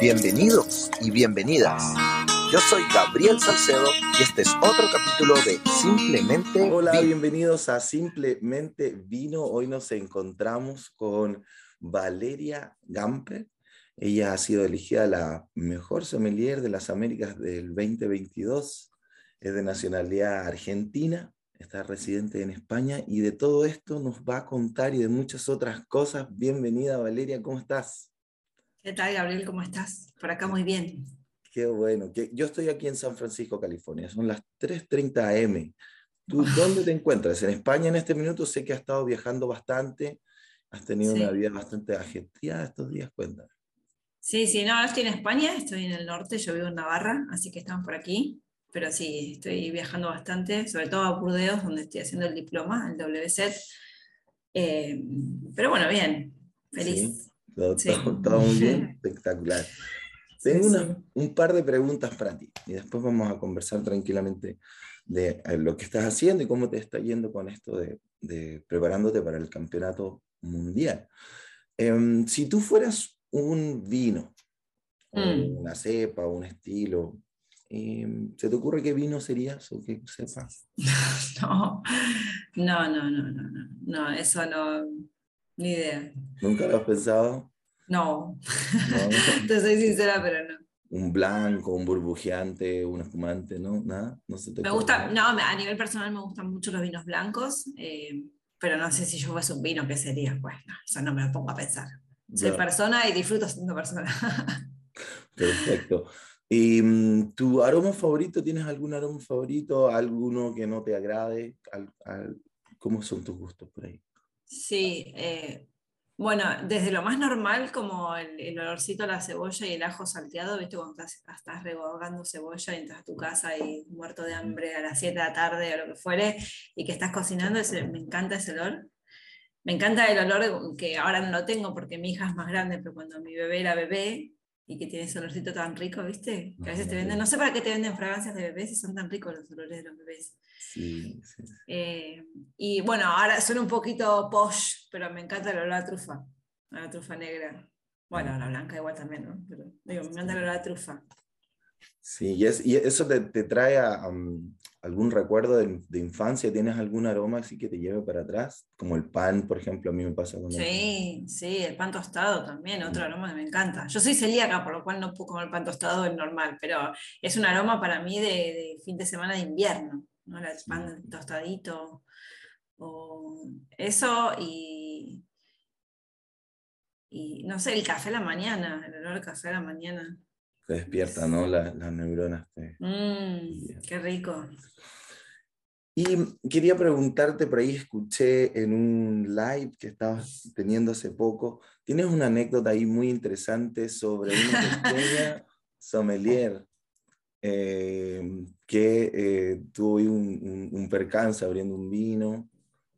Bienvenidos y bienvenidas. Yo soy Gabriel Salcedo y este es otro capítulo de Simplemente Hola, Vino. bienvenidos a Simplemente Vino. Hoy nos encontramos con Valeria Gamper. Ella ha sido elegida la mejor sommelier de las Américas del 2022. Es de nacionalidad argentina, está residente en España y de todo esto nos va a contar y de muchas otras cosas. Bienvenida Valeria, ¿cómo estás? ¿Qué tal, Gabriel? ¿Cómo estás? Por acá muy bien. Qué bueno. Yo estoy aquí en San Francisco, California. Son las 3.30 am. ¿Tú dónde te encuentras? En España en este minuto sé que has estado viajando bastante. Has tenido Sí. una vida bastante ajetreada estos días. Cuéntame. Sí, sí, no, estoy en España, estoy en el norte, yo vivo en Navarra, así que estamos por aquí. Pero sí, estoy viajando bastante, sobre todo a Burdeos, donde estoy haciendo el diploma, el WSET. Eh, pero bueno, bien, feliz. Todo, Sí. todo- todo muy bien. Espectacular. Tengo sí. una- un par de preguntas para ti y después vamos a conversar tranquilamente de eh, lo que estás haciendo y cómo te está yendo con esto de, de preparándote para el campeonato mundial. Em, si tú fueras un vino, Mm. una cepa, un estilo, em, ¿se te ocurre qué vino serías o qué cepa? No, no, no, no, no, no, no, eso no, ni idea. ¿Nunca lo has pensado? No, ¿No? te soy sincera, pero no. un blanco, un burbujeante, un espumante, ¿no? Nada, no se te Me gusta, nada? no, a nivel personal me gustan mucho los vinos blancos, eh, pero no sé si yo fuese un vino, ¿qué sería? Bueno, eso no me lo pongo a pensar. Soy persona y disfruto siendo persona. Perfecto. ¿Y mm, tu aroma favorito? ¿Tienes algún aroma favorito? ¿Alguno que no te agrade? ¿Cómo son tus gustos por ahí? Sí, eh, bueno, desde lo más normal, como el, el olorcito a la cebolla y el ajo salteado, ¿viste? Cuando estás, estás cebolla y tu casa y muerto de hambre a las 7 de la tarde o lo que fuere, y que estás cocinando, ese- me encanta ese olor. Me encanta el olor que ahora no lo tengo porque mi hija es más grande, pero cuando mi bebé era bebé y que tiene ese olorcito tan rico, ¿viste? Que a veces te venden, no sé para qué te venden fragancias de bebés si son tan ricos los olores de los bebés. Sí, sí. sí. Eh, y bueno, ahora suena un poquito posh, pero me encanta el olor a trufa, a la trufa negra. Bueno, a la blanca igual también, ¿no? Pero digo, me encanta el olor a trufa. Sí, y, es- y eso te, te trae a, um, algún recuerdo de, de infancia? ¿Tienes algún aroma así que te lleve para atrás? Como el pan, por ejemplo, a mí me pasa con el Sí, sí, el pan tostado también, otro aroma que me encanta. Yo soy celíaca, por lo cual no puedo comer pan tostado en normal, pero es un aroma para mí de, de fin de semana de invierno, ¿no? El pan tostadito, o eso y, y no sé, el café a la mañana, el olor del café a la mañana. Despierta, ¿no? La- las neuronas. te- Mm, qué rico. Y quería preguntarte, por ahí escuché en un live que estabas teniendo hace poco, tienes una anécdota ahí muy interesante sobre una pequeña sommelier eh, que eh, tuvo un, un- un percance abriendo un vino.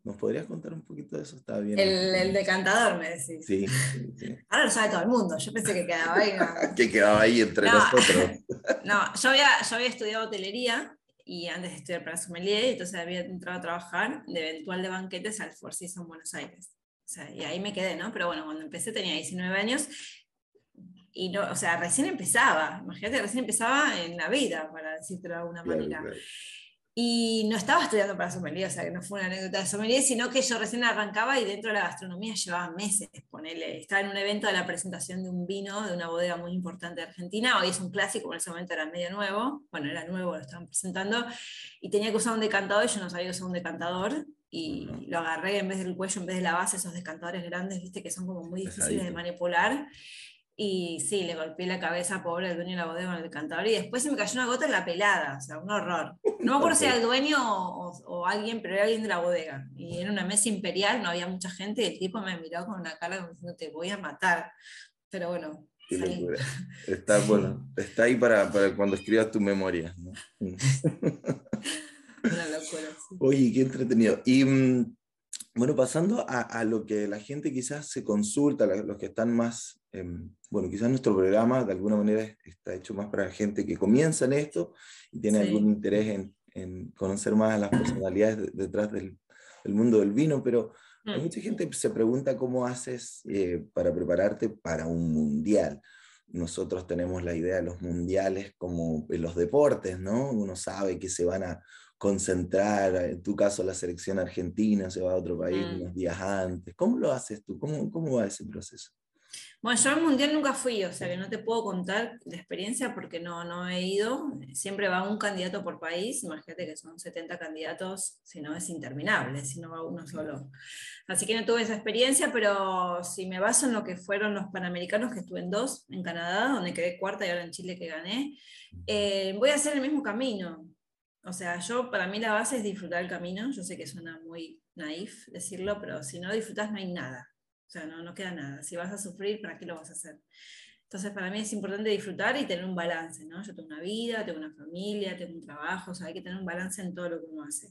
¿Nos podrías contar un poquito de eso? Está bien. El, el decantador, me decís. Sí, sí, sí. Ahora lo sabe todo el mundo. Yo pensé que quedaba ahí. no. Que quedaba ahí entre No. nosotros. No, yo había, yo había estudiado hotelería y antes de estudiar para sommelier, entonces había entrado a trabajar de eventual de banquetes al Four Seasons Buenos Aires. O sea, y ahí me quedé, ¿no? Pero bueno, cuando empecé tenía 19 años y no, o sea, recién empezaba, imagínate, recién empezaba en la vida, para decirlo de alguna Claro, manera. claro. Y no estaba estudiando para sommelier, o sea, que no fue una anécdota de sommelier, sino que yo recién arrancaba y dentro de la gastronomía llevaba meses, ponele. Estaba en un evento de la presentación de un vino de una bodega muy importante de Argentina, hoy es un clásico, en ese momento era medio nuevo, bueno, era nuevo, lo estaban presentando, y tenía que usar un decantador, y yo no sabía usar un decantador, y lo agarré en vez del cuello, en vez de la base, esos decantadores grandes, viste, que son como muy difíciles de manipular. Y sí, le golpeé la cabeza, pobre, al dueño de la bodega con el decantador. Y después se me cayó una gota en la pelada, o sea, un horror. No me acuerdo si era el dueño o, alguien, pero era alguien de la bodega. Y era una mesa imperial, no había mucha gente, y el tipo me miró con una cara como diciendo, te voy a matar. Pero bueno, Qué salí. locura. Está, bueno, está ahí para, para cuando escribas tu memoria. ¿no? Una locura. sí. Oye, qué entretenido. Y mm, bueno, pasando a, a lo que la gente quizás se consulta, los que están más, em, bueno, quizás nuestro programa de alguna manera es- está hecho más para gente que comienza en esto y tiene Sí. algún interés en, en conocer más a las personalidades de- detrás del, del mundo del vino, pero hay Mm. mucha gente que se pregunta cómo haces eh, para prepararte para un mundial. nosotros tenemos la idea de los mundiales como en los deportes, ¿no? Uno sabe que se van a concentrar, en tu caso la selección argentina se va a otro país mm. unos días antes. ¿Cómo lo haces tú? ¿Cómo, cómo va ese proceso? Bueno, yo al mundial nunca fui, o sea que no te puedo contar la experiencia porque no, no he ido. Siempre va un candidato por país, imagínate que son 70 candidatos, si no es interminable, si no va uno solo. Así que no tuve esa experiencia, pero si me baso en lo que fueron los panamericanos, que estuve en dos, en Canadá, donde quedé cuarta y ahora en Chile que gané, eh, voy a hacer el mismo camino. O sea, yo para mí la base es disfrutar el camino. Yo sé que suena muy naif decirlo, pero si no disfrutas no hay nada. O sea, no, no queda nada. Si vas a sufrir, ¿para qué lo vas a hacer? Entonces, para mí es importante disfrutar y tener un balance, ¿no? Yo tengo una vida, tengo una familia, tengo un trabajo, o sea, hay que tener un balance en todo lo que uno hace.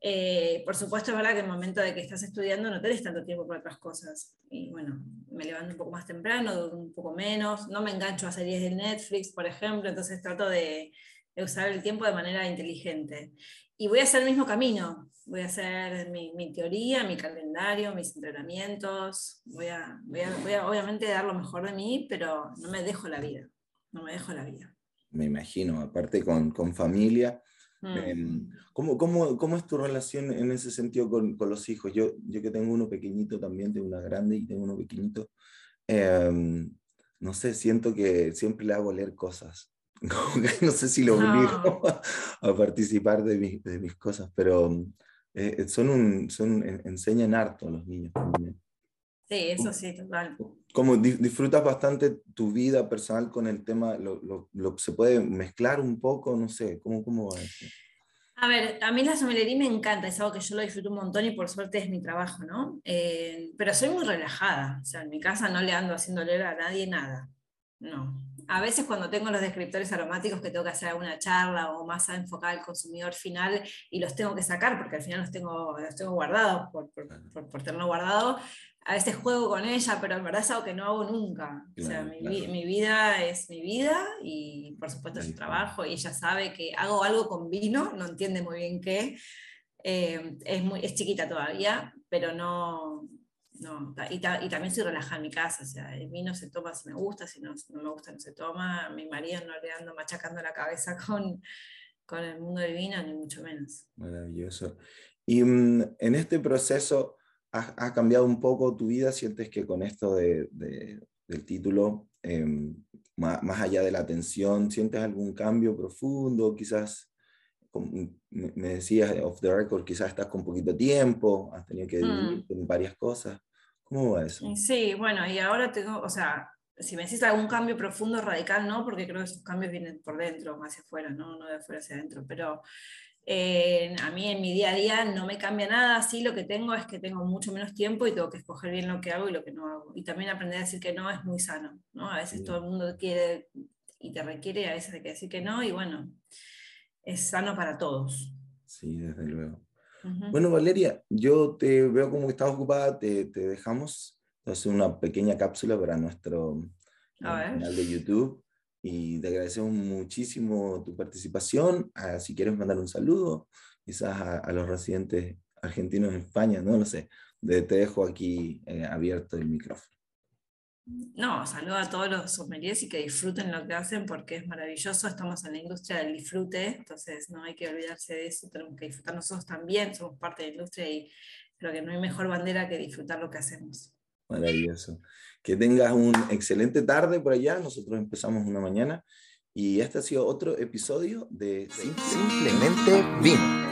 Eh, por supuesto, es verdad que en el momento de que estás estudiando no tenés tanto tiempo para otras cosas. Y bueno, me levanto un poco más temprano, un poco menos, no me engancho a series de Netflix, por ejemplo, entonces trato de, de usar el tiempo de manera inteligente. Y voy a hacer el mismo camino, voy a hacer mi, mi, teoría, mi calendario, mis entrenamientos, voy a, voy, a, voy a, obviamente dar lo mejor de mí, pero no me dejo la vida, no me dejo la vida. Me imagino, aparte con, con familia. Mm. Em, ¿cómo, cómo, cómo, es tu relación en ese sentido con, con, los hijos? Yo, yo que tengo uno pequeñito también, tengo una grande y tengo uno pequeñito, eh, no sé, siento que siempre le hago leer cosas. no sé si lo obligo a, participar de, de mis cosas, pero eh, son un, son, enseñan harto a los niños también. Sí, eso sí, total. Como disfrutas bastante tu vida personal con el tema, lo, lo, lo, se puede mezclar un poco, no sé, ¿cómo, cómo va eso? A ver, a mí la somelería me encanta, es algo que yo lo disfruto un montón y por suerte es mi trabajo, ¿no? Eh, pero soy muy relajada, o sea, en mi casa no le ando haciendo leer a nadie nada, no a veces cuando tengo los descriptores aromáticos que tengo que hacer alguna charla o más enfocada al consumidor final y los tengo que sacar porque al final los tengo, los tengo guardados por, por, por, tenerlo guardado, a veces juego con ella, pero en verdad es algo que no hago nunca. o sea, mi, mi, vida es mi vida y por supuesto es su trabajo y ella sabe que hago algo con vino, no entiende muy bien qué. Eh, es, muy, es chiquita todavía, pero no, no, y, también soy relajada en mi casa, o sea, el vino se toma si me gusta, si no, no me gusta no se toma, mi marido no le ando machacando la cabeza con, con el mundo del vino, ni mucho menos. Maravilloso. Y mm, en este proceso, ¿ha, cambiado un poco tu vida? ¿Sientes que con esto de, del título, em, más, más, allá de la atención, sientes algún cambio profundo? Quizás, me decías off the record, quizás estás con poquito tiempo, has tenido que dividir mm. en varias cosas. ¿Cómo va eso? Sí, bueno, y ahora tengo, o sea, si me decís algún cambio profundo, radical, no, porque creo que esos cambios vienen por dentro, hacia afuera, no, no de afuera hacia adentro, pero eh, a mí en mi día a día no me cambia nada, sí lo que tengo es que tengo mucho menos tiempo y tengo que escoger bien lo que hago y lo que no hago. Y también aprender a decir que no es muy sano, ¿no? A veces todo el mundo quiere y te requiere, a veces hay que decir que no y bueno, es sano para todos. Sí, desde luego. Bueno, Valeria, yo te veo como que estás ocupada, te, te dejamos. Entonces una pequeña cápsula para nuestro canal de YouTube. Y te agradecemos muchísimo tu participación. Ah, si quieres mandar un saludo, quizás a, los residentes argentinos en España, no lo sé, te dejo aquí eh, abierto el micrófono. No, saludo a todos los sommeliers y que disfruten lo que hacen porque es maravilloso. Estamos en la industria del disfrute, entonces no hay que olvidarse de eso. Tenemos que disfrutar nosotros también, somos parte de la industria y creo que no hay mejor bandera que disfrutar lo que hacemos. Maravilloso. Que tengas un excelente tarde por allá. Nosotros empezamos una mañana y este ha sido otro episodio de Simplemente Vino.